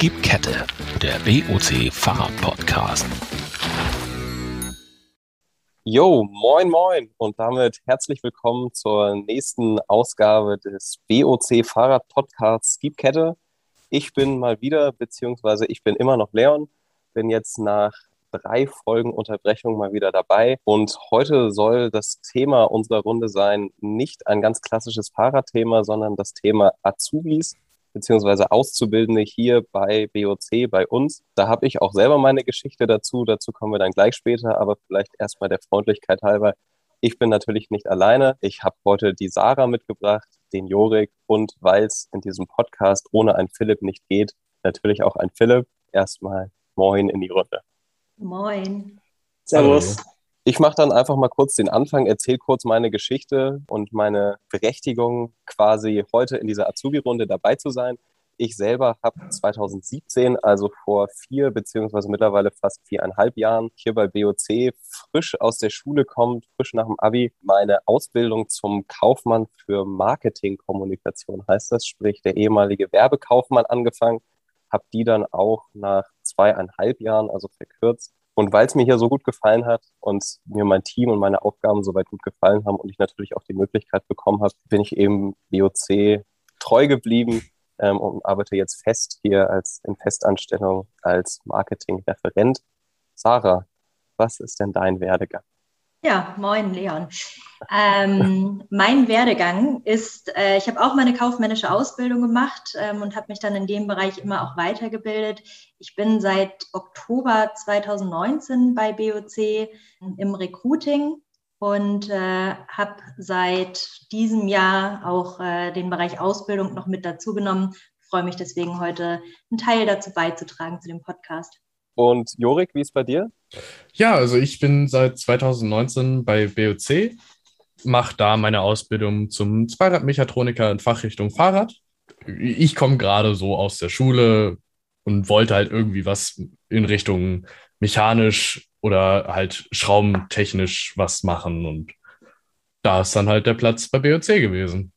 Gib Kette, der BOC Fahrrad-Podcast. Jo, moin, moin und damit herzlich willkommen zur nächsten Ausgabe des BOC Fahrrad-Podcasts Gib Kette. Ich bin mal wieder, beziehungsweise ich bin immer noch Leon, bin jetzt nach drei Folgen Unterbrechung mal wieder dabei. Und heute soll das Thema unserer Runde sein, nicht ein ganz klassisches Fahrradthema, sondern das Thema Azubis beziehungsweise Auszubildende hier bei BOC, bei uns. Da habe ich auch selber meine Geschichte dazu. Dazu kommen wir dann gleich später, aber vielleicht erstmal der Freundlichkeit halber. Ich bin natürlich nicht alleine. Ich habe heute die Sarah mitgebracht, den Jorik und weil es in diesem Podcast ohne einen Philipp nicht geht, natürlich auch ein Philipp. Erstmal Moin in die Runde. Moin. Servus. Ich mache dann einfach mal kurz den Anfang, erzähle kurz meine Geschichte und meine Berechtigung, quasi heute in dieser Azubi-Runde dabei zu sein. Ich selber habe 2017, also vor vier beziehungsweise mittlerweile fast viereinhalb Jahren, hier bei BOC frisch aus der Schule kommt, frisch nach dem Abi, meine Ausbildung zum Kaufmann für Marketingkommunikation heißt das, sprich der ehemalige Werbekaufmann angefangen, habe die dann auch nach zweieinhalb Jahren, also verkürzt, und weil es mir hier so gut gefallen hat und mir mein Team und meine Aufgaben soweit gut gefallen haben und ich natürlich auch die Möglichkeit bekommen habe, bin ich eben BOC treu geblieben ähm, und arbeite jetzt fest hier als in Festanstellung als Marketingreferent. Sarah, was ist denn dein Werdegang? Ja, moin Leon. Ähm, mein Werdegang ist, äh, ich habe auch meine kaufmännische Ausbildung gemacht ähm, und habe mich dann in dem Bereich immer auch weitergebildet. Ich bin seit Oktober 2019 bei BOC im Recruiting und äh, habe seit diesem Jahr auch äh, den Bereich Ausbildung noch mit dazu genommen. Freue mich deswegen heute einen Teil dazu beizutragen zu dem Podcast. Und Jorik, wie ist bei dir? Ja, also ich bin seit 2019 bei BOC, mache da meine Ausbildung zum Zweiradmechatroniker in Fachrichtung Fahrrad. Ich komme gerade so aus der Schule und wollte halt irgendwie was in Richtung mechanisch oder halt schraubentechnisch was machen. Und da ist dann halt der Platz bei BOC gewesen.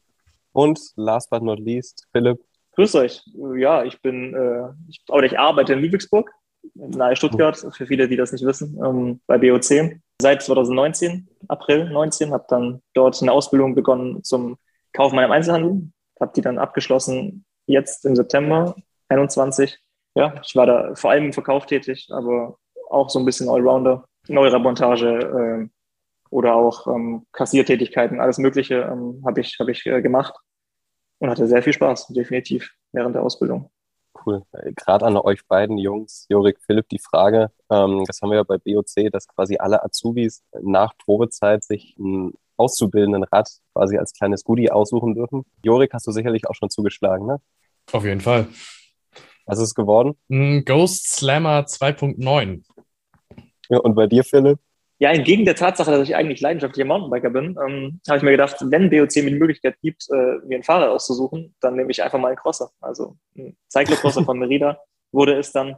Und last but not least, Philipp. Grüß euch. Ja, ich bin, äh, ich, oder ich arbeite in Ludwigsburg nahe Stuttgart, für viele, die das nicht wissen, ähm, bei BOC. Seit 2019, April 19, habe dann dort eine Ausbildung begonnen zum Kaufmann im Einzelhandel, habe die dann abgeschlossen jetzt im September 21. Ja, ich war da vor allem im Verkauf tätig, aber auch so ein bisschen Allrounder, Neuramontage äh, oder auch ähm, Kassiertätigkeiten, alles Mögliche ähm, habe ich, hab ich äh, gemacht und hatte sehr viel Spaß, definitiv, während der Ausbildung. Cool. Gerade an euch beiden Jungs, Jorik, Philipp, die Frage, ähm, das haben wir ja bei BOC, dass quasi alle Azubis nach Probezeit sich einen auszubildenden Rad quasi als kleines Goodie aussuchen dürfen. Jorik, hast du sicherlich auch schon zugeschlagen, ne? Auf jeden Fall. Was ist es geworden? Ghost Slammer 2.9. Ja, und bei dir, Philipp? Ja, entgegen der Tatsache, dass ich eigentlich leidenschaftlicher Mountainbiker bin, ähm, habe ich mir gedacht, wenn BOC mir die Möglichkeit gibt, äh, mir ein Fahrrad auszusuchen, dann nehme ich einfach mal einen Crosser. Also ein Cyclocrosser von Merida wurde es dann.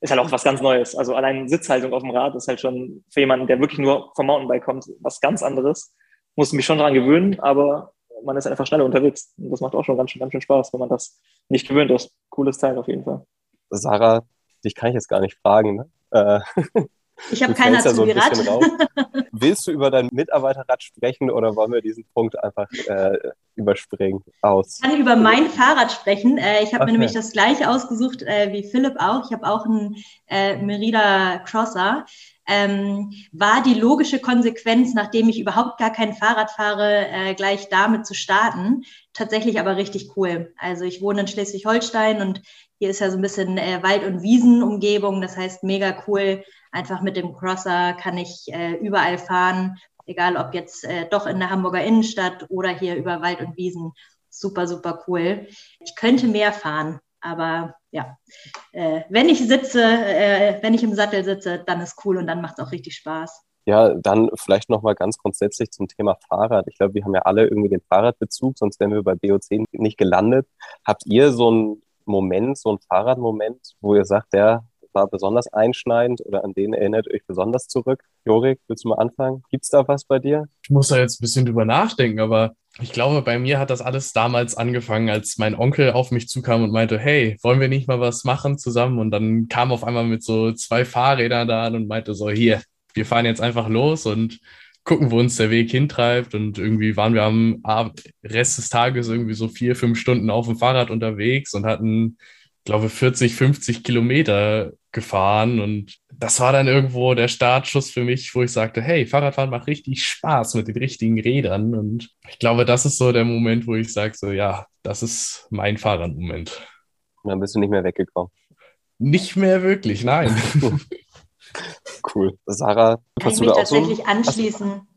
Ist halt auch was ganz Neues. Also allein Sitzhaltung auf dem Rad ist halt schon für jemanden, der wirklich nur vom Mountainbike kommt, was ganz anderes. Muss mich schon daran gewöhnen, aber man ist einfach schneller unterwegs. Und das macht auch schon ganz, ganz schön Spaß, wenn man das nicht gewöhnt ist. Cooles Teil auf jeden Fall. Sarah, dich kann ich jetzt gar nicht fragen. Ne? Äh, Ich habe kein Azubi-Rad. So Willst du über dein Mitarbeiterrad sprechen oder wollen wir diesen Punkt einfach äh, überspringen aus? Ich kann über mein Fahrrad sprechen. Äh, ich habe okay. mir nämlich das gleiche ausgesucht äh, wie Philipp auch. Ich habe auch einen äh, Merida Crosser. Ähm, war die logische Konsequenz, nachdem ich überhaupt gar kein Fahrrad fahre, äh, gleich damit zu starten. Tatsächlich aber richtig cool. Also ich wohne in Schleswig-Holstein und hier ist ja so ein bisschen äh, Wald- und Wiesenumgebung. Das heißt, mega cool Einfach mit dem Crosser kann ich äh, überall fahren, egal ob jetzt äh, doch in der Hamburger Innenstadt oder hier über Wald und Wiesen. Super, super cool. Ich könnte mehr fahren, aber ja, äh, wenn ich sitze, äh, wenn ich im Sattel sitze, dann ist cool und dann macht es auch richtig Spaß. Ja, dann vielleicht nochmal ganz grundsätzlich zum Thema Fahrrad. Ich glaube, wir haben ja alle irgendwie den Fahrradbezug, sonst wären wir bei BO10 nicht gelandet. Habt ihr so einen Moment, so einen Fahrradmoment, wo ihr sagt, der war besonders einschneidend oder an den erinnert euch besonders zurück? Jorik, willst du mal anfangen? Gibt es da was bei dir? Ich muss da jetzt ein bisschen drüber nachdenken, aber Ich glaube, bei mir hat das alles damals angefangen, als mein Onkel auf mich zukam und meinte, hey, wollen wir nicht mal was machen zusammen? Und dann kam auf einmal mit so zwei Fahrrädern da an und meinte so, hier, wir fahren jetzt einfach los und gucken, wo uns der Weg hintreibt. Und irgendwie waren wir am Rest des Tages irgendwie so vier, fünf Stunden auf dem Fahrrad unterwegs und hatten, glaube 40, 50 Kilometer gefahren. Und das war dann irgendwo der Startschuss für mich, wo ich sagte, hey, Fahrradfahren macht richtig Spaß mit den richtigen Rädern. Und ich glaube, das ist so der Moment, wo ich sage, so ja, das ist mein Fahrradmoment. Und dann bist du nicht mehr weggekommen. Nicht mehr wirklich, nein. Cool. Sarah, kann ich mich tatsächlich so? anschließen.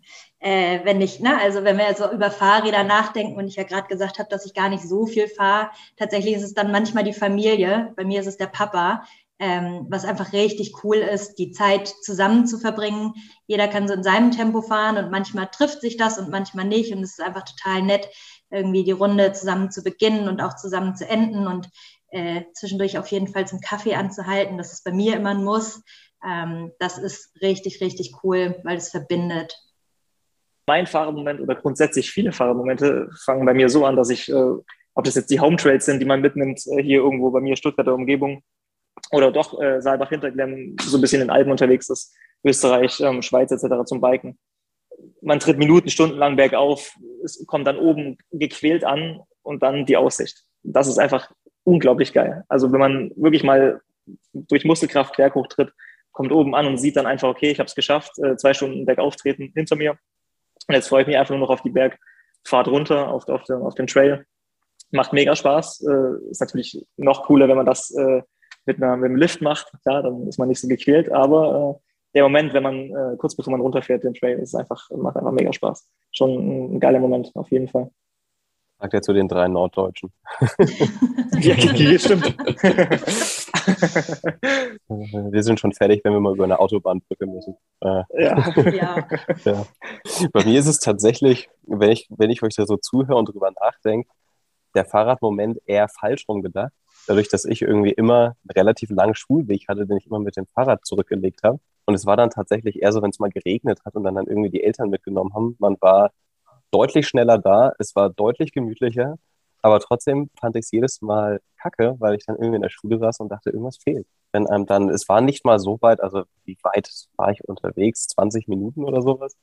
Äh, wenn ich, ne, also wenn wir so über Fahrräder nachdenken und ich ja gerade gesagt habe, dass ich gar nicht so viel fahre, tatsächlich ist es dann manchmal die Familie. Bei mir ist es der Papa, ähm, was einfach richtig cool ist, die Zeit zusammen zu verbringen. Jeder kann so in seinem Tempo fahren und manchmal trifft sich das und manchmal nicht. Und es ist einfach total nett, irgendwie die Runde zusammen zu beginnen und auch zusammen zu enden und äh, zwischendurch auf jeden Fall zum Kaffee anzuhalten. Das ist bei mir immer ein Muss. Ähm, das ist richtig, richtig cool, weil es verbindet. Mein Fahrermoment oder grundsätzlich viele Fahrermomente fangen bei mir so an, dass ich, äh, ob das jetzt die Home Trails sind, die man mitnimmt, äh, hier irgendwo bei mir Stuttgarter Umgebung oder doch äh, Saalbach Hinterglemm so ein bisschen in Alpen unterwegs ist, Österreich, ähm, Schweiz etc. zum Biken. Man tritt Minuten, Stunden lang bergauf, es kommt dann oben gequält an und dann die Aussicht. Das ist einfach unglaublich geil. Also wenn man wirklich mal durch Muskelkraft berghoch tritt, kommt oben an und sieht dann einfach, okay, ich habe es geschafft, äh, zwei Stunden bergauf treten hinter mir. Und jetzt freue ich mich einfach nur noch auf die Bergfahrt runter, auf, auf, den, auf den Trail. Macht mega Spaß. Äh, ist natürlich noch cooler, wenn man das äh, mit, einer, mit einem Lift macht. Klar, dann ist man nicht so gequält, aber äh, der Moment, wenn man äh, kurz bevor man runterfährt, den Trail, ist einfach, macht einfach mega Spaß. Schon ein, ein geiler Moment, auf jeden Fall. Sagt er zu den drei Norddeutschen. ja, stimmt. wir sind schon fertig, wenn wir mal über eine Autobahnbrücke müssen. Äh, ja. ja. ja. Bei mir ist es tatsächlich, wenn ich, wenn ich euch da so zuhöre und drüber nachdenke, der Fahrradmoment eher falsch rumgedacht. Dadurch, dass ich irgendwie immer einen relativ langen Schulweg hatte, den ich immer mit dem Fahrrad zurückgelegt habe. Und es war dann tatsächlich eher so, wenn es mal geregnet hat und dann, dann irgendwie die Eltern mitgenommen haben. Man war deutlich schneller da, es war deutlich gemütlicher, aber trotzdem fand ich es jedes Mal kacke, weil ich dann irgendwie in der Schule saß und dachte, irgendwas fehlt. Wenn einem dann, es war nicht mal so weit, also wie weit war ich unterwegs? 20 Minuten oder sowas?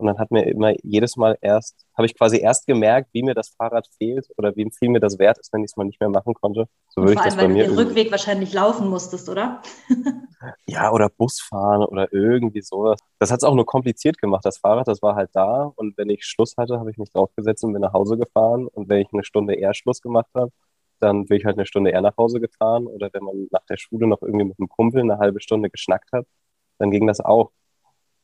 Und dann hat mir immer jedes Mal erst, habe ich quasi erst gemerkt, wie mir das Fahrrad fehlt oder wie viel mir das wert ist, wenn ich es mal nicht mehr machen konnte. So würde ich das allem, bei mir. Weil du den Rückweg wahrscheinlich laufen musstest, oder? ja, oder Bus fahren oder irgendwie sowas. Das hat es auch nur kompliziert gemacht. Das Fahrrad, das war halt da und wenn ich Schluss hatte, habe ich mich draufgesetzt und bin nach Hause gefahren. Und wenn ich eine Stunde eher Schluss gemacht habe, dann bin ich halt eine Stunde eher nach Hause gefahren. Oder wenn man nach der Schule noch irgendwie mit einem Kumpel eine halbe Stunde geschnackt hat, dann ging das auch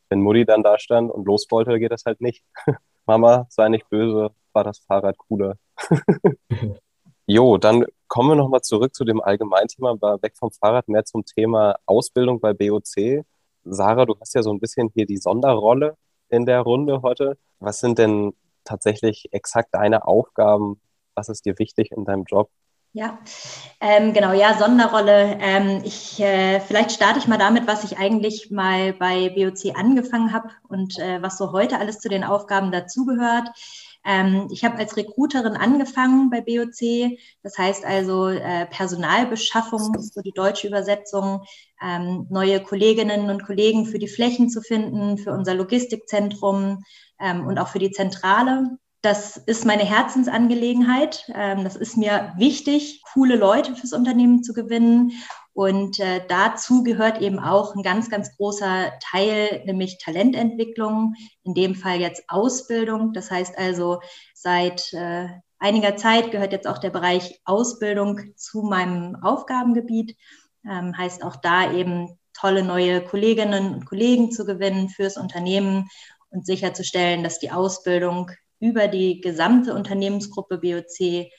wenn Mutti dann da stand und los wollte, geht das halt nicht. Mama, sei nicht böse, war das Fahrrad cooler. jo, dann kommen wir nochmal zurück zu dem Allgemeinthema, war weg vom Fahrrad, mehr zum Thema Ausbildung bei BOC. Sarah, du hast ja so ein bisschen hier die Sonderrolle in der Runde heute. Was sind denn tatsächlich exakt deine Aufgaben? Was ist dir wichtig in deinem Job? Ja, ähm, genau, ja, Sonderrolle. Ähm, ich, äh, vielleicht starte ich mal damit, was ich eigentlich mal bei BOC angefangen habe und äh, was so heute alles zu den Aufgaben dazugehört. Ähm, ich habe als Recruiterin angefangen bei BOC, das heißt also äh, Personalbeschaffung, so die deutsche Übersetzung, ähm, neue Kolleginnen und Kollegen für die Flächen zu finden, für unser Logistikzentrum ähm, und auch für die Zentrale. Das ist meine Herzensangelegenheit. Ähm, das ist mir wichtig, coole Leute fürs Unternehmen zu gewinnen. Und äh, dazu gehört eben auch ein ganz, ganz großer Teil, nämlich Talententwicklung, in dem Fall jetzt Ausbildung. Das heißt also, seit äh, einiger Zeit gehört jetzt auch der Bereich Ausbildung zu meinem Aufgabengebiet. Ähm, heißt auch da eben tolle neue Kolleginnen und Kollegen zu gewinnen fürs Unternehmen und sicherzustellen, dass die Ausbildung über die gesamte Unternehmensgruppe BOC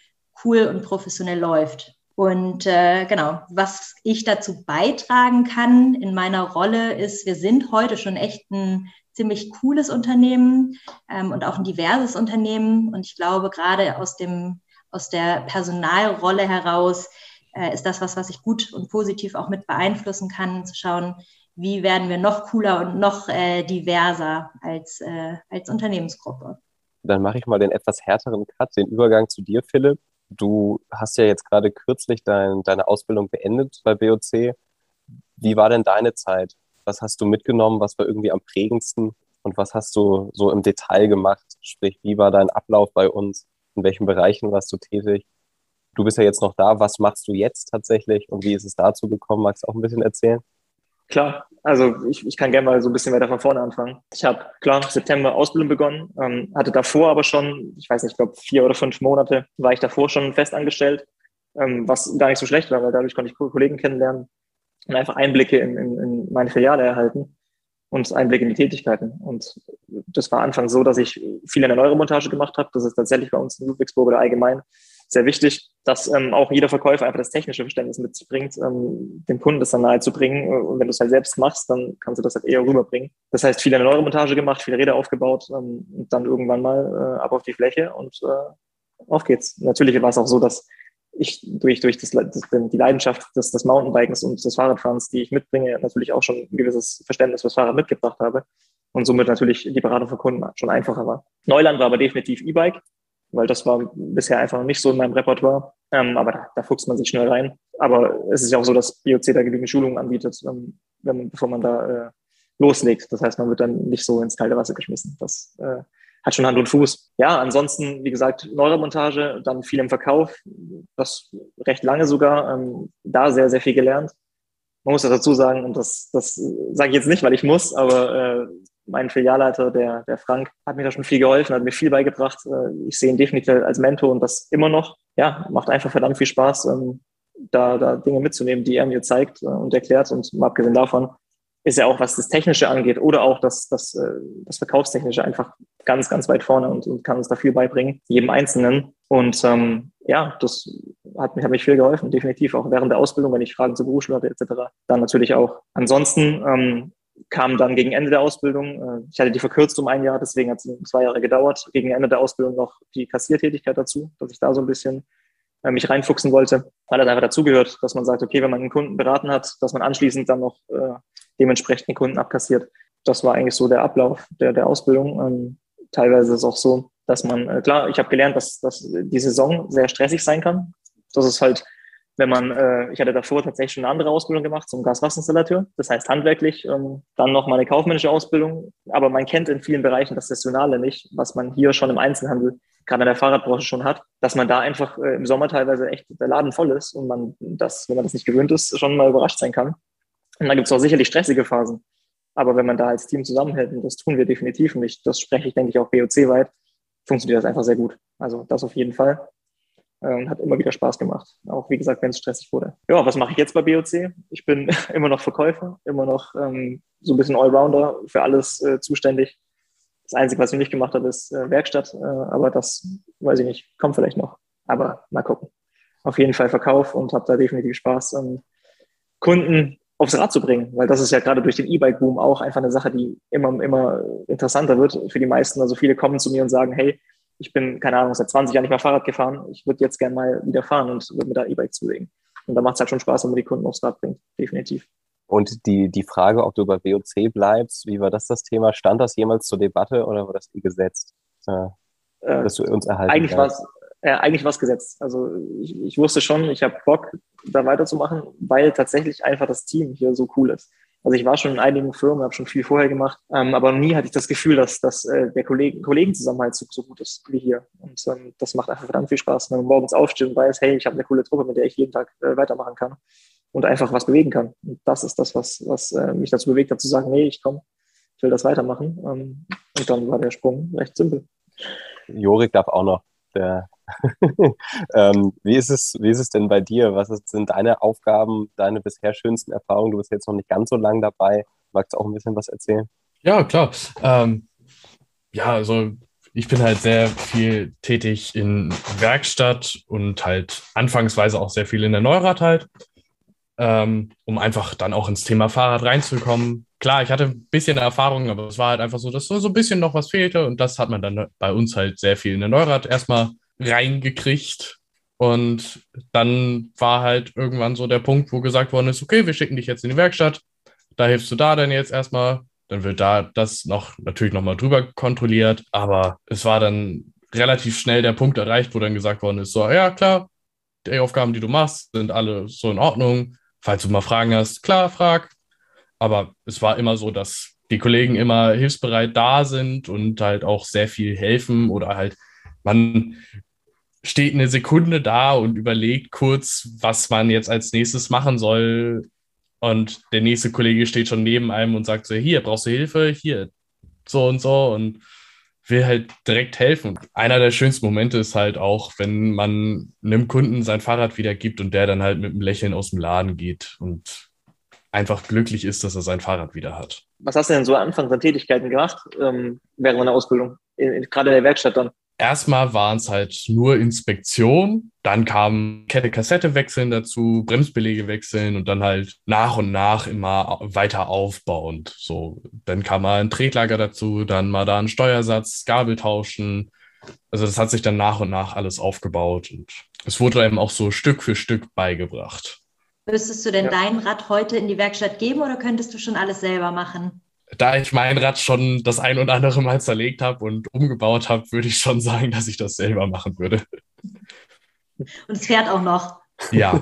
cool und professionell läuft. Und äh, genau, was ich dazu beitragen kann in meiner Rolle ist, wir sind heute schon echt ein ziemlich cooles Unternehmen ähm, und auch ein diverses Unternehmen. Und ich glaube, gerade aus, dem, aus der Personalrolle heraus äh, ist das was, was ich gut und positiv auch mit beeinflussen kann, zu schauen, wie werden wir noch cooler und noch äh, diverser als, äh, als Unternehmensgruppe dann mache ich mal den etwas härteren Cut, den Übergang zu dir, Philipp. Du hast ja jetzt gerade kürzlich dein, deine Ausbildung beendet bei BOC. Wie war denn deine Zeit? Was hast du mitgenommen? Was war irgendwie am prägendsten? Und was hast du so im Detail gemacht? Sprich, wie war dein Ablauf bei uns? In welchen Bereichen warst du tätig? Du bist ja jetzt noch da. Was machst du jetzt tatsächlich? Und wie ist es dazu gekommen? Magst du auch ein bisschen erzählen? Klar, also ich, ich kann gerne mal so ein bisschen weiter von vorne anfangen. Ich habe, klar, September Ausbildung begonnen, ähm, hatte davor aber schon, ich weiß nicht, ich glaube vier oder fünf Monate war ich davor schon fest angestellt, ähm, was gar nicht so schlecht war, weil dadurch konnte ich Kollegen kennenlernen und einfach Einblicke in, in, in meine Filiale erhalten und Einblicke in die Tätigkeiten. Und das war anfangs so, dass ich viel in der Neuromontage gemacht habe. Das ist tatsächlich bei uns in Ludwigsburg oder allgemein sehr wichtig, dass ähm, auch jeder Verkäufer einfach das technische Verständnis mitbringt, ähm, dem Kunden das dann nahe zu bringen. Und wenn du es halt selbst machst, dann kannst du das halt eher rüberbringen. Das heißt, viel in der Neuromontage gemacht, viele Räder aufgebaut ähm, und dann irgendwann mal äh, ab auf die Fläche und äh, auf geht's. Natürlich war es auch so, dass ich durch, durch das, das, die Leidenschaft des, des Mountainbikens und des Fahrradfahrens, die ich mitbringe, natürlich auch schon ein gewisses Verständnis fürs Fahrrad mitgebracht habe und somit natürlich die Beratung von Kunden schon einfacher war. Neuland war aber definitiv E-Bike, weil das war bisher einfach noch nicht so in meinem Repertoire. Ähm, aber da, da fuchst man sich schnell rein. Aber es ist ja auch so, dass BOC da genügend Schulungen anbietet, ähm, wenn, bevor man da äh, loslegt. Das heißt, man wird dann nicht so ins kalte Wasser geschmissen. Das äh, hat schon Hand und Fuß. Ja, ansonsten, wie gesagt, Neuromontage, dann viel im Verkauf, das recht lange sogar, ähm, da sehr, sehr viel gelernt. Man muss das dazu sagen, und das, das sage ich jetzt nicht, weil ich muss, aber äh, mein Filialleiter, der, der Frank, hat mir da schon viel geholfen, hat mir viel beigebracht. Äh, ich sehe ihn definitiv als Mentor und das immer noch. Ja, macht einfach verdammt viel Spaß, ähm, da, da Dinge mitzunehmen, die er mir zeigt äh, und erklärt. Und mal abgesehen davon ist er auch, was das Technische angeht oder auch das, das, äh, das Verkaufstechnische einfach ganz, ganz weit vorne und, und kann uns da viel beibringen, jedem Einzelnen. Und ähm, ja, das hat, mich hat mich viel geholfen, definitiv, auch während der Ausbildung, wenn ich Fragen zur Berufsschule hatte etc. Dann natürlich auch. Ansonsten ähm, kam dann gegen Ende der Ausbildung, äh, ich hatte die verkürzt um ein Jahr, deswegen hat es zwei Jahre gedauert, gegen Ende der Ausbildung noch die Kassiertätigkeit dazu, dass ich da so ein bisschen äh, mich reinfuchsen wollte, weil das einfach dazugehört, dass man sagt, okay, wenn man einen Kunden beraten hat, dass man anschließend dann noch äh, dementsprechend den Kunden abkassiert. Das war eigentlich so der Ablauf der, der Ausbildung. Ähm, teilweise ist es auch so, dass man, äh, klar, ich habe gelernt, dass, dass die Saison sehr stressig sein kann. Das ist halt wenn man, äh, ich hatte davor tatsächlich schon eine andere Ausbildung gemacht zum Gaswasserinstallateur, das heißt handwerklich, ähm, dann noch mal eine kaufmännische Ausbildung, aber man kennt in vielen Bereichen das Saisonale nicht, was man hier schon im Einzelhandel, gerade in der Fahrradbranche schon hat, dass man da einfach äh, im Sommer teilweise echt der Laden voll ist und man das, wenn man das nicht gewöhnt ist, schon mal überrascht sein kann. Und da gibt es auch sicherlich stressige Phasen. Aber wenn man da als Team zusammenhält, und das tun wir definitiv, und ich, das spreche ich, denke ich, auch BOC-weit, funktioniert das einfach sehr gut. Also das auf jeden Fall und hat immer wieder Spaß gemacht. Auch wie gesagt, wenn es stressig wurde. Ja, was mache ich jetzt bei BOC? Ich bin immer noch Verkäufer, immer noch ähm, so ein bisschen Allrounder für alles äh, zuständig. Das Einzige, was ich nicht gemacht habe, ist äh, Werkstatt, äh, aber das weiß ich nicht, kommt vielleicht noch. Aber mal gucken. Auf jeden Fall Verkauf und habe da definitiv Spaß, ähm, Kunden aufs Rad zu bringen, weil das ist ja gerade durch den E-Bike-Boom auch einfach eine Sache, die immer, immer interessanter wird für die meisten. Also viele kommen zu mir und sagen, hey, ich bin, keine Ahnung, seit 20 Jahren nicht mehr Fahrrad gefahren. Ich würde jetzt gerne mal wieder fahren und würde mir da E-Bike zulegen. Und da macht es halt schon Spaß, wenn man die Kunden aufs Rad bringt, definitiv. Und die, die Frage, ob du bei WOC bleibst, wie war das das Thema? Stand das jemals zur Debatte oder war das wie gesetzt, äh, äh dass du uns erhalten Eigentlich war es äh, eigentlich was gesetzt. Also ich, ich wusste schon, ich habe Bock, da weiterzumachen, weil tatsächlich einfach das Team hier so cool ist. Also ich war schon in einigen Firmen, habe schon viel vorher gemacht, ähm, aber nie hatte ich das Gefühl, dass, dass äh, der Kollegen, Kollegenzusammenhalt so, so gut ist wie hier. Und ähm, das macht einfach verdammt viel Spaß, wenn man morgens aufsteht und weiß, hey, ich habe eine coole Truppe, mit der ich jeden Tag äh, weitermachen kann und einfach was bewegen kann. Und das ist das, was, was äh, mich dazu bewegt hat, zu sagen, nee, ich komme, ich will das weitermachen. Ähm, und dann war der Sprung recht simpel. Jorik darf auch noch. Der ähm, wie, ist es, wie ist es denn bei dir? Was ist, sind deine Aufgaben, deine bisher schönsten Erfahrungen? Du bist jetzt noch nicht ganz so lange dabei. Magst du auch ein bisschen was erzählen? Ja, klar. Ähm, ja, also ich bin halt sehr viel tätig in Werkstatt und halt anfangsweise auch sehr viel in der Neurad halt, ähm, um einfach dann auch ins Thema Fahrrad reinzukommen. Klar, ich hatte ein bisschen Erfahrung, aber es war halt einfach so, dass so, so ein bisschen noch was fehlte und das hat man dann bei uns halt sehr viel in der Neurad erstmal reingekriegt. Und dann war halt irgendwann so der Punkt, wo gesagt worden ist, okay, wir schicken dich jetzt in die Werkstatt. Da hilfst du da dann jetzt erstmal Dann wird da das noch natürlich nochmal drüber kontrolliert. Aber es war dann relativ schnell der Punkt erreicht, wo dann gesagt worden ist: so, ja, klar, die Aufgaben, die du machst, sind alle so in Ordnung. Falls du mal Fragen hast, klar, frag. Aber es war immer so, dass die Kollegen immer hilfsbereit da sind und halt auch sehr viel helfen oder halt man steht eine Sekunde da und überlegt kurz, was man jetzt als nächstes machen soll. Und der nächste Kollege steht schon neben einem und sagt so, hier, brauchst du Hilfe? Hier, so und so. Und will halt direkt helfen. Einer der schönsten Momente ist halt auch, wenn man einem Kunden sein Fahrrad wiedergibt und der dann halt mit einem Lächeln aus dem Laden geht und einfach glücklich ist, dass er sein Fahrrad wieder hat. Was hast du denn so anfangs an Tätigkeiten gemacht ähm, während deiner Ausbildung? In, in, gerade in der Werkstatt dann? Erstmal waren es halt nur Inspektion, dann kam Kette Kassette wechseln dazu, Bremsbelege wechseln und dann halt nach und nach immer weiter aufbauend. So, dann kam mal ein Tretlager dazu, dann mal da ein Steuersatz, Gabel tauschen. Also das hat sich dann nach und nach alles aufgebaut und es wurde einem auch so Stück für Stück beigebracht. Müsstest du denn ja. dein Rad heute in die Werkstatt geben oder könntest du schon alles selber machen? Da ich mein Rad schon das ein oder andere Mal zerlegt habe und umgebaut habe, würde ich schon sagen, dass ich das selber machen würde. Und es fährt auch noch. Ja.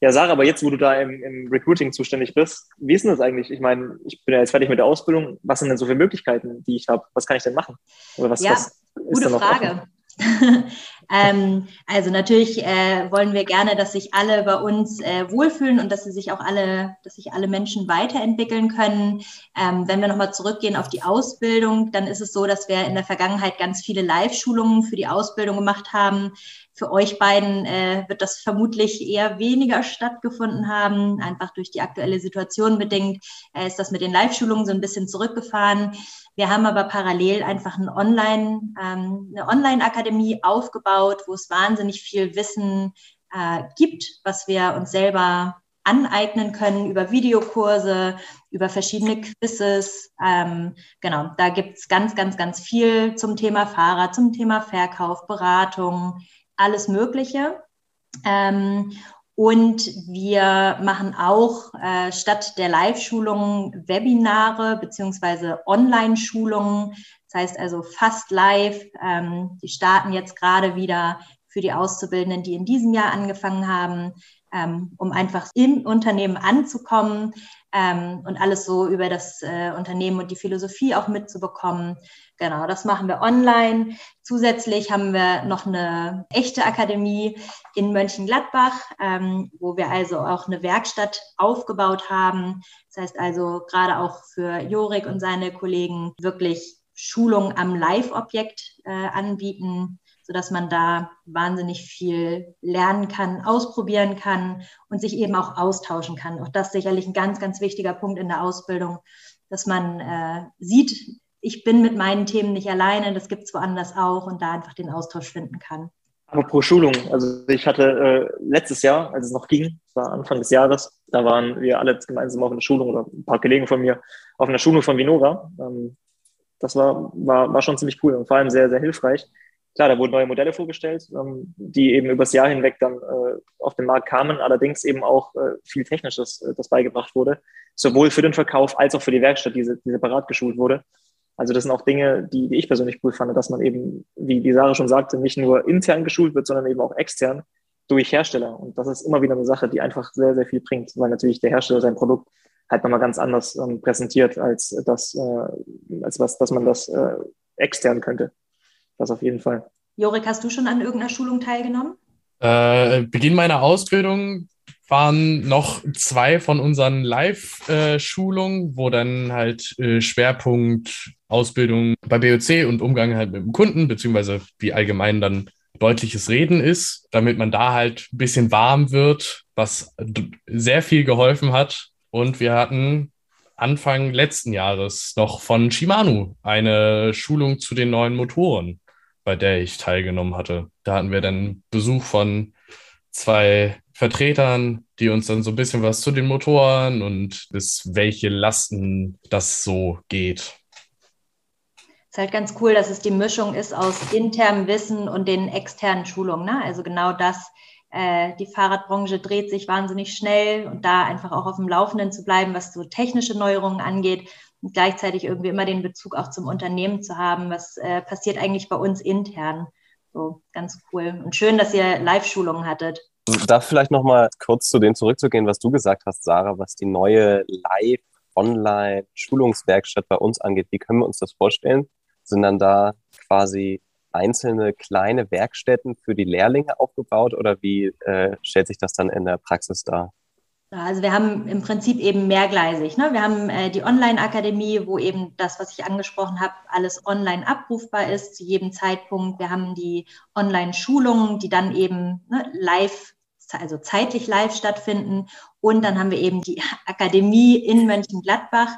ja, Sarah, aber jetzt, wo du da im, im, Recruiting zuständig bist, wie ist denn das eigentlich? Ich meine, ich bin ja jetzt fertig mit der Ausbildung. Was sind denn so viele Möglichkeiten, die ich habe? Was kann ich denn machen? Oder was, ja, was gute Frage. Offen? ähm, also natürlich äh, wollen wir gerne, dass sich alle bei uns äh, wohlfühlen und dass sie sich auch alle, dass sich alle Menschen weiterentwickeln können. Ähm, wenn wir nochmal zurückgehen auf die Ausbildung, dann ist es so, dass wir in der Vergangenheit ganz viele Live-Schulungen für die Ausbildung gemacht haben. Für euch beiden äh, wird das vermutlich eher weniger stattgefunden haben. Einfach durch die aktuelle Situation bedingt äh, ist das mit den Live-Schulungen so ein bisschen zurückgefahren. Wir haben aber parallel einfach ein Online, ähm, eine Online-Akademie aufgebaut, wo es wahnsinnig viel Wissen äh, gibt, was wir uns selber aneignen können über Videokurse, über verschiedene Quizzes. Ähm, genau, da gibt's ganz, ganz, ganz viel zum Thema Fahrrad, zum Thema Verkauf, Beratung, alles Mögliche. Ähm, und wir machen auch äh, statt der Live-Schulungen Webinare beziehungsweise Online-Schulungen. Das heißt also fast live. Ähm, die starten jetzt gerade wieder für die Auszubildenden, die in diesem Jahr angefangen haben, ähm, um einfach im Unternehmen anzukommen ähm, und alles so über das äh, Unternehmen und die Philosophie auch mitzubekommen. Genau, das machen wir online. Zusätzlich haben wir noch eine echte Akademie in Mönchengladbach, ähm, wo wir also auch eine Werkstatt aufgebaut haben. Das heißt also gerade auch für Jorik und seine Kollegen wirklich Schulungen am Live-Objekt äh, anbieten, sodass man da wahnsinnig viel lernen kann, ausprobieren kann und sich eben auch austauschen kann. Auch das sicherlich ein ganz, ganz wichtiger Punkt in der Ausbildung, dass man äh, sieht, ich bin mit meinen Themen nicht alleine, das gibt es woanders auch und da einfach den Austausch finden kann. Aber pro Schulung, also ich hatte äh, letztes Jahr, als es noch ging, war Anfang des Jahres, da waren wir alle gemeinsam auf einer Schulung oder ein paar Kollegen von mir auf einer Schulung von Vinora. Ähm, das war, war, war schon ziemlich cool und vor allem sehr, sehr hilfreich. Klar, da wurden neue Modelle vorgestellt, ähm, die eben übers Jahr hinweg dann äh, auf den Markt kamen, allerdings eben auch äh, viel Technisches, äh, das beigebracht wurde, sowohl für den Verkauf als auch für die Werkstatt, die, die separat geschult wurde. Also das sind auch Dinge, die, die ich persönlich cool fand, dass man eben, wie die Sarah schon sagte, nicht nur intern geschult wird, sondern eben auch extern durch Hersteller. Und das ist immer wieder eine Sache, die einfach sehr, sehr viel bringt, weil natürlich der Hersteller sein Produkt halt nochmal ganz anders ähm, präsentiert, als das, äh, als was, dass man das äh, extern könnte. Das auf jeden Fall. Jorik, hast du schon an irgendeiner Schulung teilgenommen? Äh, Beginn meiner Ausbildung waren noch zwei von unseren Live-Schulungen, wo dann halt äh, Schwerpunkt Ausbildung bei BOC und Umgang halt mit dem Kunden, beziehungsweise wie allgemein dann deutliches Reden ist, damit man da halt ein bisschen warm wird, was sehr viel geholfen hat. Und wir hatten Anfang letzten Jahres noch von Shimano eine Schulung zu den neuen Motoren, bei der ich teilgenommen hatte. Da hatten wir dann Besuch von zwei Vertretern, die uns dann so ein bisschen was zu den Motoren und bis welche Lasten das so geht. Ist halt ganz cool, dass es die Mischung ist aus internem Wissen und den externen Schulungen. Ne? Also genau das, äh, die Fahrradbranche dreht sich wahnsinnig schnell und da einfach auch auf dem Laufenden zu bleiben, was so technische Neuerungen angeht und gleichzeitig irgendwie immer den Bezug auch zum Unternehmen zu haben, was äh, passiert eigentlich bei uns intern. So ganz cool und schön, dass ihr Live-Schulungen hattet. Da vielleicht noch mal kurz zu dem zurückzugehen, was du gesagt hast, Sarah, was die neue Live Online-Schulungswerkstatt bei uns angeht. Wie können wir uns das vorstellen? Sind dann da quasi einzelne kleine Werkstätten für die Lehrlinge aufgebaut oder wie äh, stellt sich das dann in der Praxis dar? Also wir haben im Prinzip eben mehrgleisig. Ne? Wir haben äh, die Online-Akademie, wo eben das, was ich angesprochen habe, alles online abrufbar ist zu jedem Zeitpunkt. Wir haben die Online-Schulungen, die dann eben ne, live also zeitlich live stattfinden. Und dann haben wir eben die Akademie in Mönchengladbach.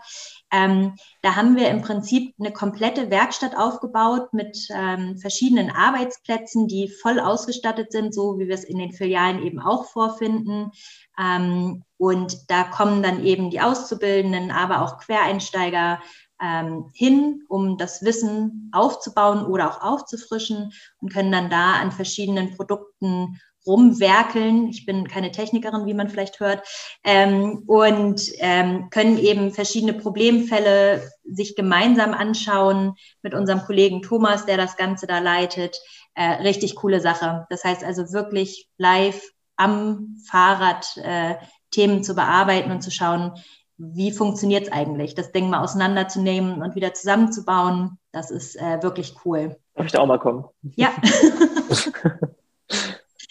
Ähm, da haben wir im Prinzip eine komplette Werkstatt aufgebaut mit ähm, verschiedenen Arbeitsplätzen, die voll ausgestattet sind, so wie wir es in den Filialen eben auch vorfinden. Ähm, und da kommen dann eben die Auszubildenden, aber auch Quereinsteiger ähm, hin, um das Wissen aufzubauen oder auch aufzufrischen und können dann da an verschiedenen Produkten rumwerkeln. Ich bin keine Technikerin, wie man vielleicht hört, ähm, und ähm, können eben verschiedene Problemfälle sich gemeinsam anschauen mit unserem Kollegen Thomas, der das Ganze da leitet. Äh, richtig coole Sache. Das heißt also wirklich live am Fahrrad äh, Themen zu bearbeiten und zu schauen, wie funktioniert es eigentlich, das Ding mal auseinanderzunehmen und wieder zusammenzubauen. Das ist äh, wirklich cool. Darf ich da auch mal kommen? Ja.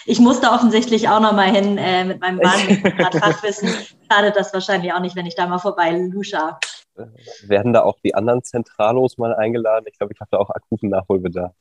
ich musste offensichtlich auch noch mal hin äh, mit meinem Bahnfachwissen. Schadet das wahrscheinlich auch nicht, wenn ich da mal vorbei lusche. Werden da auch die anderen Zentralos mal eingeladen? Ich glaube, ich habe da auch akuten Nachholbedarf.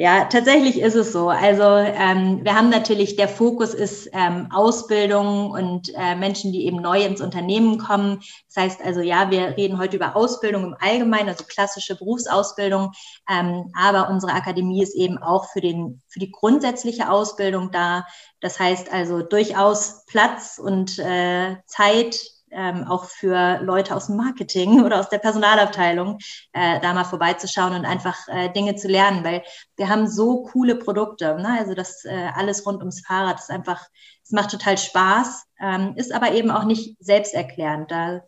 Ja, tatsächlich ist es so. Also ähm, wir haben natürlich, der Fokus ist ähm, Ausbildung und äh, Menschen, die eben neu ins Unternehmen kommen. Das heißt also, ja, wir reden heute über Ausbildung im Allgemeinen, also klassische Berufsausbildung. Ähm, aber unsere Akademie ist eben auch für, den, für die grundsätzliche Ausbildung da. Das heißt also durchaus Platz und äh, Zeit ähm, auch für Leute aus dem Marketing oder aus der Personalabteilung, äh, da mal vorbeizuschauen und einfach äh, Dinge zu lernen, weil wir haben so coole Produkte. Ne? Also das äh, alles rund ums Fahrrad ist einfach, es macht total Spaß, ähm, ist aber eben auch nicht selbsterklärend. Da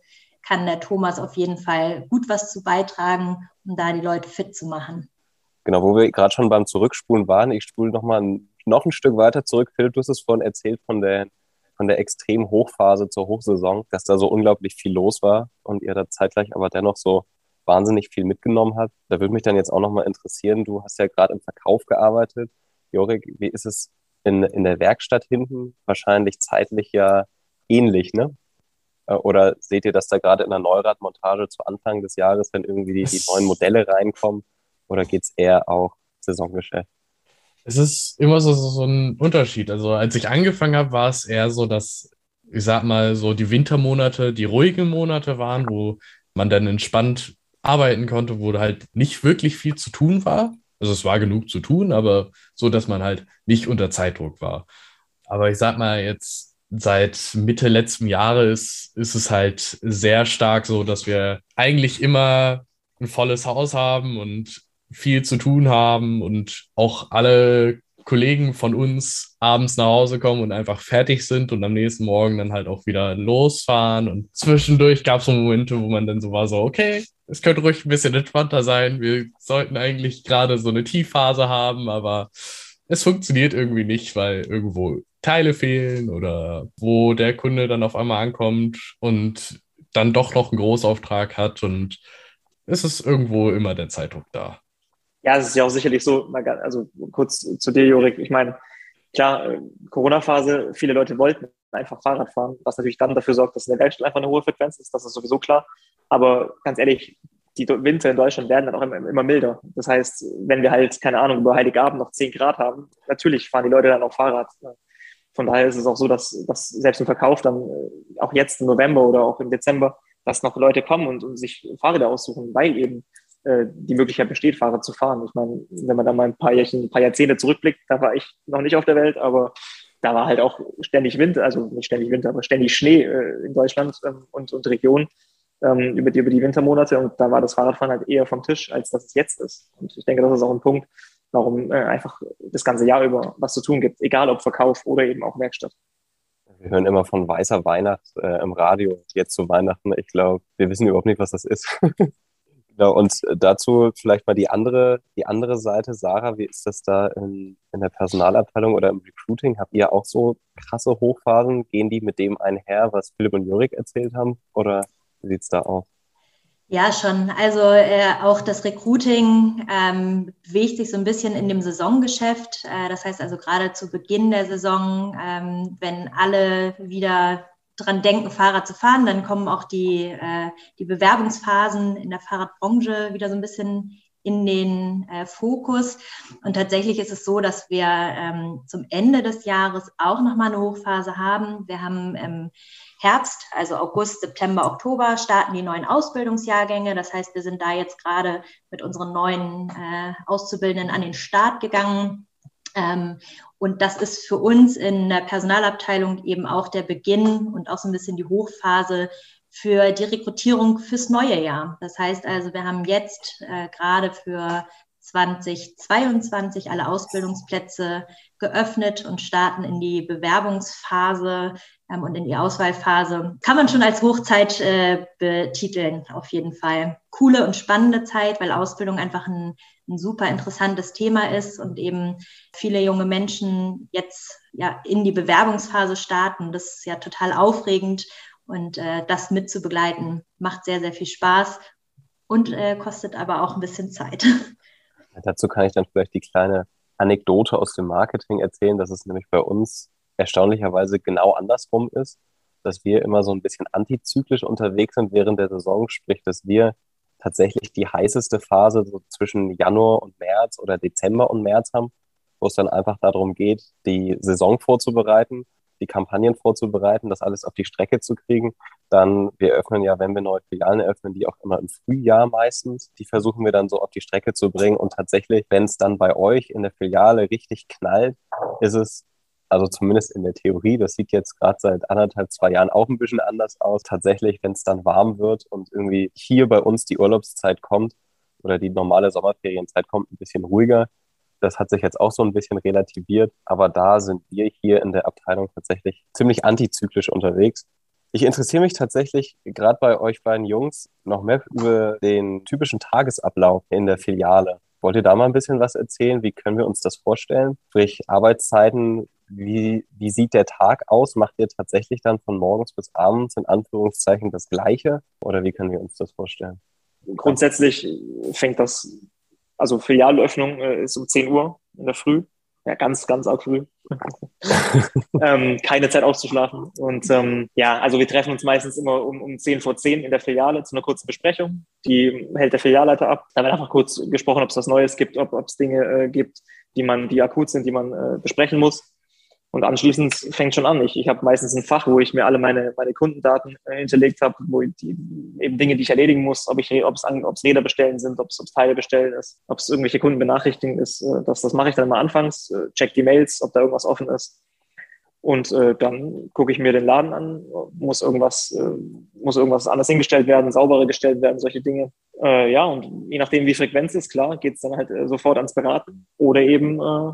kann der Thomas auf jeden Fall gut was zu beitragen, um da die Leute fit zu machen. Genau, wo wir gerade schon beim Zurückspulen waren, ich spule noch mal ein, noch ein Stück weiter zurück. Philipp, du hast es vorhin erzählt von der von der extremen Hochphase zur Hochsaison, dass da so unglaublich viel los war und ihr da zeitgleich aber dennoch so wahnsinnig viel mitgenommen habt. Da würde mich dann jetzt auch nochmal interessieren, du hast ja gerade im Verkauf gearbeitet. Jorik, wie ist es in, in der Werkstatt hinten? Wahrscheinlich zeitlich ja ähnlich, ne? Äh, oder seht ihr das da gerade in der Neuradmontage zu Anfang des Jahres, wenn irgendwie die, die neuen Modelle reinkommen? Oder geht es eher auch Saisongeschäft? Es ist immer so, so, ein Unterschied. Also als ich angefangen habe, war es eher so, dass, ich sag mal, so die Wintermonate, die ruhigen Monate waren, wo man dann entspannt arbeiten konnte, wo halt nicht wirklich viel zu tun war. Also es war genug zu tun, aber so, dass man halt nicht unter Zeitdruck war. Aber ich sag mal, jetzt seit Mitte letzten Jahres ist es halt sehr stark so, dass wir eigentlich immer ein volles Haus haben und viel zu tun haben und auch alle Kollegen von uns abends nach Hause kommen und einfach fertig sind und am nächsten Morgen dann halt auch wieder losfahren. Und zwischendurch gab es so Momente, wo man dann so war, so, okay, es könnte ruhig ein bisschen entspannter sein. Wir sollten eigentlich gerade so eine Tiefphase haben, aber es funktioniert irgendwie nicht, weil irgendwo Teile fehlen oder wo der Kunde dann auf einmal ankommt und dann doch noch einen Großauftrag hat und es ist irgendwo immer der Zeitdruck da. Ja, es ist ja auch sicherlich so, also kurz zu dir, Jorik. Ich meine, klar, äh, Corona-Phase, viele Leute wollten einfach Fahrrad fahren, was natürlich dann dafür sorgt, dass in der Werkstatt einfach eine hohe Frequenz ist, das ist sowieso klar. Aber ganz ehrlich, die Winter in Deutschland werden dann auch immer, immer milder. Das heißt, wenn wir halt, keine Ahnung, über Heiligabend noch 10 Grad haben, natürlich fahren die Leute dann auch Fahrrad. Von daher ist es auch so, dass, dass selbst im Verkauf dann äh, auch jetzt im November oder auch im Dezember, dass noch Leute kommen und, und sich Fahrräder aussuchen, weil eben äh, die Möglichkeit besteht, Fahrrad zu fahren. Ich meine, wenn man da mal ein paar, Jährchen, ein paar Jahrzehnte zurückblickt, da war ich noch nicht auf der Welt, aber da war halt auch ständig Winter, also nicht ständig Winter, aber ständig Schnee äh, in Deutschland ähm, und, und Region ähm, über, die, über die Wintermonate und da war das Fahrradfahren halt eher vom Tisch, als dass es jetzt ist. Und ich denke, das ist auch ein Punkt, warum äh, einfach das ganze Jahr über was zu tun gibt, egal ob Verkauf oder eben auch Werkstatt. Wir hören immer von weißer Weihnacht äh, im Radio, jetzt zu Weihnachten. Ich glaube, wir wissen überhaupt nicht, was das ist. genau, und dazu vielleicht mal die andere, die andere Seite. Sarah, wie ist das da in, in der Personalabteilung oder im Recruiting? Habt ihr auch so krasse Hochphasen? Gehen die mit dem einher, was Philipp und Jurik erzählt haben? Oder wie sieht es da aus? Ja, schon. Also äh, auch das Recruiting ähm, bewegt sich so ein bisschen in dem Saisongeschäft. Äh, das heißt also gerade zu Beginn der Saison, ähm, wenn alle wieder dran denken, Fahrrad zu fahren, dann kommen auch die, äh, die Bewerbungsphasen in der Fahrradbranche wieder so ein bisschen in den äh, Fokus. Und tatsächlich ist es so, dass wir ähm, zum Ende des Jahres auch nochmal eine Hochphase haben. Wir haben im Herbst, also August, September, Oktober, starten die neuen Ausbildungsjahrgänge. Das heißt, wir sind da jetzt gerade mit unseren neuen äh, Auszubildenden an den Start gegangen. Ähm, und das ist für uns in der Personalabteilung eben auch der Beginn und auch so ein bisschen die Hochphase für die Rekrutierung fürs neue Jahr. Das heißt also, wir haben jetzt äh, gerade für 2022 alle Ausbildungsplätze geöffnet und starten in die Bewerbungsphase und in die Auswahlphase. Kann man schon als Hochzeit äh, betiteln, auf jeden Fall. Coole und spannende Zeit, weil Ausbildung einfach ein, ein super interessantes Thema ist und eben viele junge Menschen jetzt ja in die Bewerbungsphase starten. Das ist ja total aufregend und äh, das mitzubegleiten, macht sehr, sehr viel Spaß und äh, kostet aber auch ein bisschen Zeit. Dazu kann ich dann vielleicht die kleine Anekdote aus dem Marketing erzählen, dass es nämlich bei uns erstaunlicherweise genau andersrum ist, dass wir immer so ein bisschen antizyklisch unterwegs sind während der Saison, sprich, dass wir tatsächlich die heißeste Phase so zwischen Januar und März oder Dezember und März haben, wo es dann einfach darum geht, die Saison vorzubereiten die Kampagnen vorzubereiten, das alles auf die Strecke zu kriegen. Dann, wir öffnen ja, wenn wir neue Filialen eröffnen, die auch immer im Frühjahr meistens. Die versuchen wir dann so auf die Strecke zu bringen. Und tatsächlich, wenn es dann bei euch in der Filiale richtig knallt, ist es also zumindest in der Theorie, das sieht jetzt gerade seit anderthalb, zwei Jahren auch ein bisschen anders aus. Tatsächlich, wenn es dann warm wird und irgendwie hier bei uns die Urlaubszeit kommt oder die normale Sommerferienzeit kommt, ein bisschen ruhiger, das hat sich jetzt auch so ein bisschen relativiert, aber da sind wir hier in der Abteilung tatsächlich ziemlich antizyklisch unterwegs. Ich interessiere mich tatsächlich gerade bei euch beiden Jungs noch mehr über den typischen Tagesablauf in der Filiale. Wollt ihr da mal ein bisschen was erzählen? Wie können wir uns das vorstellen? Sprich, Arbeitszeiten, wie, wie sieht der Tag aus? Macht ihr tatsächlich dann von morgens bis abends in Anführungszeichen das Gleiche? Oder wie können wir uns das vorstellen? Grundsätzlich fängt das also Filialöffnung äh, ist um 10 Uhr in der Früh. Ja, ganz, ganz arg früh. ähm, keine Zeit auszuschlafen. Und ähm, ja, also wir treffen uns meistens immer um, um 10 vor 10 in der Filiale zu einer kurzen Besprechung. Die hält der Filialleiter ab. Da wird einfach kurz gesprochen, ob es was Neues gibt, ob es Dinge äh, gibt, die man, die akut sind, die man äh, besprechen muss. Und anschließend fängt schon an. Ich, ich habe meistens ein Fach, wo ich mir alle meine, meine Kundendaten äh, hinterlegt habe, wo die eben Dinge, die ich erledigen muss, ob es ob es Räder bestellen sind, ob es Teile bestellen ist, ob es irgendwelche Kunden benachrichtigen ist, äh, das, das mache ich dann mal anfangs, äh, check die Mails, ob da irgendwas offen ist. Und äh, dann gucke ich mir den Laden an, muss irgendwas, äh, muss irgendwas anders hingestellt werden, sauberer gestellt werden, solche Dinge. Äh, ja, und je nachdem, wie Frequenz ist, klar, geht es dann halt äh, sofort ans Beraten. Oder eben äh,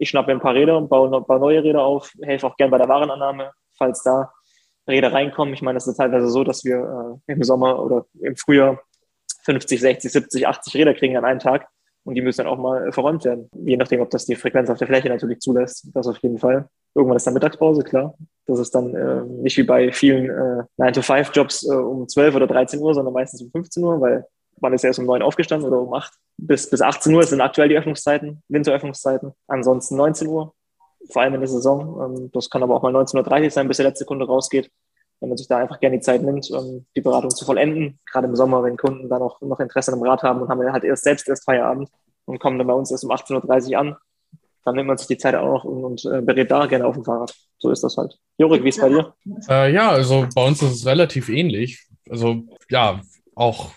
ich schnappe mir ein paar Räder, baue ein neue Räder auf, helfe auch gern bei der Warenannahme, falls da Räder reinkommen. Ich meine, es ist teilweise so, dass wir äh, im Sommer oder im Frühjahr 50, 60, 70, 80 Räder kriegen an einem Tag und die müssen dann auch mal verräumt werden. Je nachdem, ob das die Frequenz auf der Fläche natürlich zulässt, das auf jeden Fall. Irgendwann ist dann Mittagspause, klar. Das ist dann äh, nicht wie bei vielen äh, 9-to-5-Jobs äh, um 12 oder 13 Uhr, sondern meistens um 15 Uhr, weil man ist erst um 9 aufgestanden oder um 8 bis, bis 18 Uhr sind aktuell die Öffnungszeiten, Winteröffnungszeiten. Ansonsten 19 Uhr, vor allem in der Saison. Ähm, das kann aber auch mal 19.30 Uhr sein, bis der letzte Kunde rausgeht. Wenn man sich da einfach gerne die Zeit nimmt, um die Beratung zu vollenden. Gerade im Sommer, wenn Kunden da noch, noch Interesse am Rat haben und haben halt erst selbst erst Feierabend und kommen dann bei uns erst um 18.30 Uhr an. Dann nimmt man sich die Zeit auch noch und, und äh, berät da gerne auf dem Fahrrad. So ist das halt. Jorik, wie ist bei dir? Äh, ja, also bei uns ist es relativ ähnlich. Also ja, auch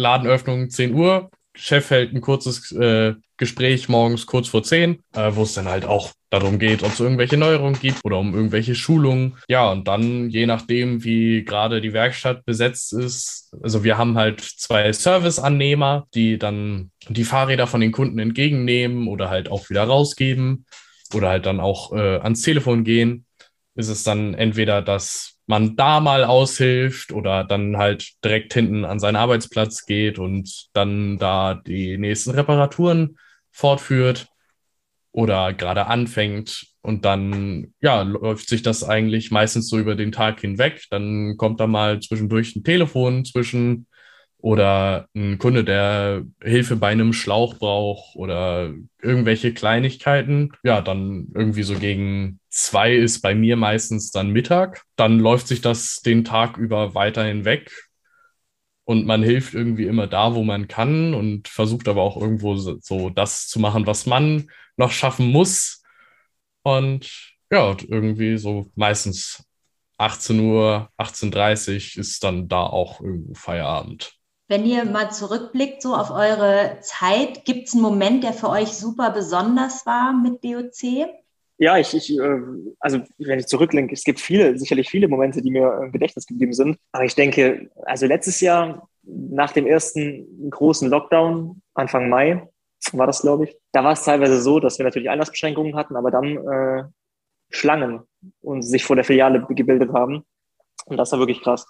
Ladenöffnung 10 Uhr. Chef hält ein kurzes äh, Gespräch morgens kurz vor zehn, äh, wo es dann halt auch darum geht, ob es irgendwelche Neuerungen gibt oder um irgendwelche Schulungen. Ja, und dann, je nachdem, wie gerade die Werkstatt besetzt ist, also wir haben halt zwei Serviceannehmer, die dann die Fahrräder von den Kunden entgegennehmen oder halt auch wieder rausgeben oder halt dann auch äh, ans Telefon gehen. Ist es dann entweder, dass man da mal aushilft oder dann halt direkt hinten an seinen Arbeitsplatz geht und dann da die nächsten Reparaturen fortführt oder gerade anfängt und dann ja läuft sich das eigentlich meistens so über den Tag hinweg. Dann kommt da mal zwischendurch ein Telefon zwischen oder ein Kunde, der Hilfe bei einem Schlauch braucht oder irgendwelche Kleinigkeiten. Ja, dann irgendwie so gegen zwei ist bei mir meistens dann Mittag. Dann läuft sich das den Tag über weiterhin weg und man hilft irgendwie immer da, wo man kann und versucht aber auch irgendwo so das zu machen, was man noch schaffen muss. Und ja, irgendwie so meistens 18 Uhr, 18.30 Uhr ist dann da auch irgendwo Feierabend. Wenn ihr mal zurückblickt so auf eure Zeit, gibt es einen Moment, der für euch super besonders war mit BOC? Ja, ich, ich äh, also wenn ich zurücklenke, es gibt viele, sicherlich viele Momente, die mir im Gedächtnis geblieben sind. Aber ich denke, also letztes Jahr nach dem ersten großen Lockdown, Anfang Mai, war das, glaube ich, da war es teilweise so, dass wir natürlich Einlassbeschränkungen hatten, aber dann äh, Schlangen und sich vor der Filiale gebildet haben. Und das war wirklich krass.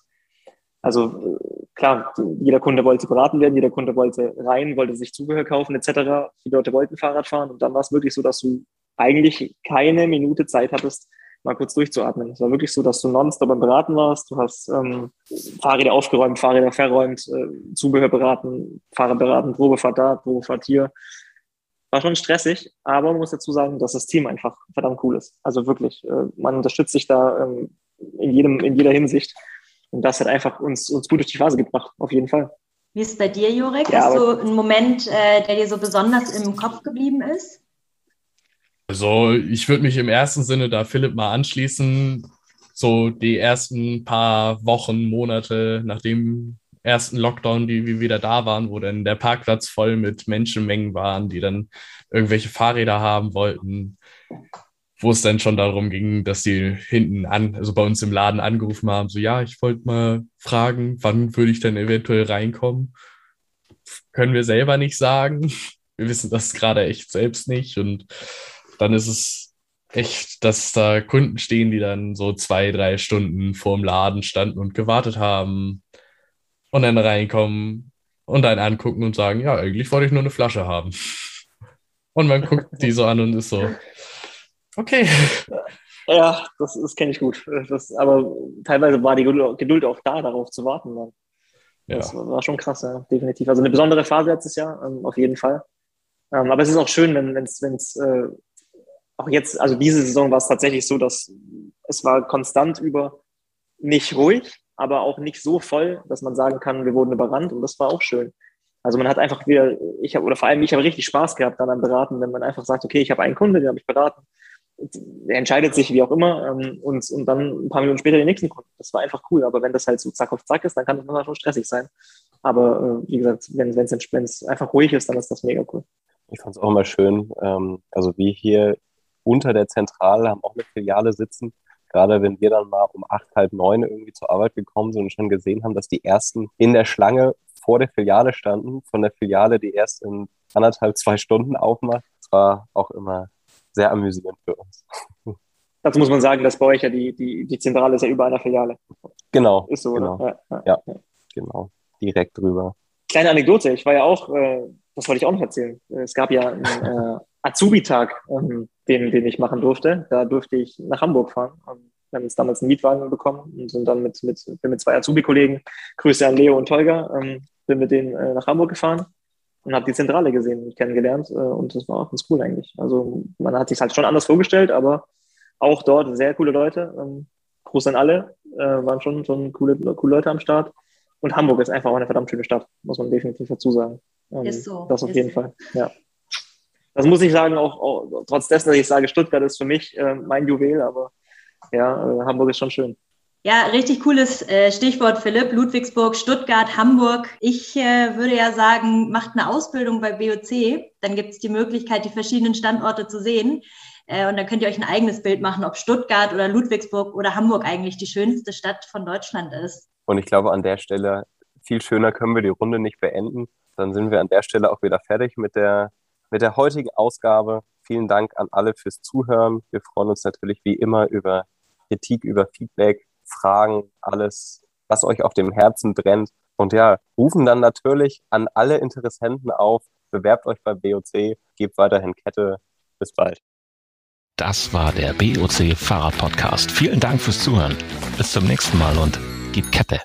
Also äh, klar, jeder Kunde wollte beraten werden, jeder Kunde wollte rein, wollte sich Zubehör kaufen etc. Die Leute wollten Fahrrad fahren und dann war es wirklich so, dass du eigentlich keine Minute Zeit hattest, mal kurz durchzuatmen. Es war wirklich so, dass du nonstop beim Beraten warst. Du hast ähm, Fahrräder aufgeräumt, Fahrräder verräumt, äh, Zubehör beraten, Fahrer beraten, Probefahrt da, Probefahrt hier. War schon stressig, aber man muss dazu sagen, dass das Team einfach verdammt cool ist. Also wirklich, äh, man unterstützt sich da ähm, in, jedem, in jeder Hinsicht. Und das hat einfach uns, uns gut durch die Phase gebracht, auf jeden Fall. Wie ist es bei dir, Jurek? Ja, Hast du einen Moment, äh, der dir so besonders im Kopf geblieben ist? Also ich würde mich im ersten Sinne da Philipp mal anschließen. So die ersten paar Wochen, Monate nach dem ersten Lockdown, die wir wieder da waren, wo dann der Parkplatz voll mit Menschenmengen waren, die dann irgendwelche Fahrräder haben wollten, wo es dann schon darum ging, dass die hinten an, also bei uns im Laden angerufen haben, so ja, ich wollte mal fragen, wann würde ich denn eventuell reinkommen? Können wir selber nicht sagen. Wir wissen das gerade echt selbst nicht und dann ist es echt, dass da Kunden stehen, die dann so zwei, drei Stunden vorm Laden standen und gewartet haben und dann reinkommen und dann angucken und sagen, ja, eigentlich wollte ich nur eine Flasche haben. Und man guckt die so an und ist so, okay. Ja, das, das kenne ich gut. Das, aber teilweise war die Geduld auch da, darauf zu warten. Dann. Das ja. war schon krass, ja, definitiv. Also eine besondere Phase letztes Jahr, ähm, auf jeden Fall. Ähm, aber es ist auch schön, wenn es äh, auch jetzt, also diese Saison war es tatsächlich so, dass es war konstant über nicht ruhig, aber auch nicht so voll, dass man sagen kann, wir wurden überrannt und das war auch schön. Also man hat einfach wieder, ich habe, oder vor allem ich habe richtig Spaß gehabt dann am Beraten, wenn man einfach sagt, okay, ich habe einen Kunde, den habe ich beraten, der entscheidet sich wie auch immer ähm, und, und dann ein paar Minuten später den nächsten Kunden. Das war einfach cool, aber wenn das halt so zack auf zack ist, dann kann das manchmal schon stressig sein. Aber äh, wie gesagt, wenn es einfach ruhig ist, dann ist das mega cool. Ich fand es auch immer schön, ähm, also wie hier unter der Zentrale, haben auch eine Filiale sitzen. Gerade wenn wir dann mal um acht, halb neun irgendwie zur Arbeit gekommen sind und schon gesehen haben, dass die ersten in der Schlange vor der Filiale standen, von der Filiale, die erst in anderthalb, zwei Stunden aufmacht. Das war auch immer sehr amüsierend für uns. Dazu muss man sagen, dass bei euch ja die, die, die Zentrale ist ja über einer Filiale. Genau. Ist so, genau. Ja, ja, ja, genau. Direkt drüber. Kleine Anekdote, ich war ja auch, äh, das wollte ich auch noch erzählen. Es gab ja einen äh, Azubi-Tag, ähm, den, den ich machen durfte. Da durfte ich nach Hamburg fahren. Ähm, wir haben uns damals einen Mietwagen bekommen und sind dann mit, mit, bin mit zwei Azubi-Kollegen, Grüße an Leo und Tolga, ähm, bin mit denen äh, nach Hamburg gefahren und habe die Zentrale gesehen und kennengelernt. Äh, und das war auch ganz cool eigentlich. Also man hat sich halt schon anders vorgestellt, aber auch dort sehr coole Leute. Ähm, Gruß an alle, äh, waren schon, schon coole, coole Leute am Start. Und Hamburg ist einfach auch eine verdammt schöne Stadt, muss man definitiv dazu sagen. Ähm, ist so. Das auf jeden so. Fall, ja. Das muss ich sagen, auch, auch, trotz dessen, dass ich sage, Stuttgart ist für mich äh, mein Juwel, aber ja, äh, Hamburg ist schon schön. Ja, richtig cooles äh, Stichwort, Philipp. Ludwigsburg, Stuttgart, Hamburg. Ich äh, würde ja sagen, macht eine Ausbildung bei BOC. Dann gibt es die Möglichkeit, die verschiedenen Standorte zu sehen. Äh, und dann könnt ihr euch ein eigenes Bild machen, ob Stuttgart oder Ludwigsburg oder Hamburg eigentlich die schönste Stadt von Deutschland ist. Und ich glaube, an der Stelle, viel schöner können wir die Runde nicht beenden. Dann sind wir an der Stelle auch wieder fertig mit der, mit der heutigen Ausgabe. Vielen Dank an alle fürs Zuhören. Wir freuen uns natürlich wie immer über Kritik, über Feedback Fragen, alles, was euch auf dem Herzen brennt. Und ja, rufen dann natürlich an alle Interessenten auf, bewerbt euch bei BOC, gebt weiterhin Kette. Bis bald. Das war der BOC Fahrrad Podcast. Vielen Dank fürs Zuhören. Bis zum nächsten Mal und gib Kette.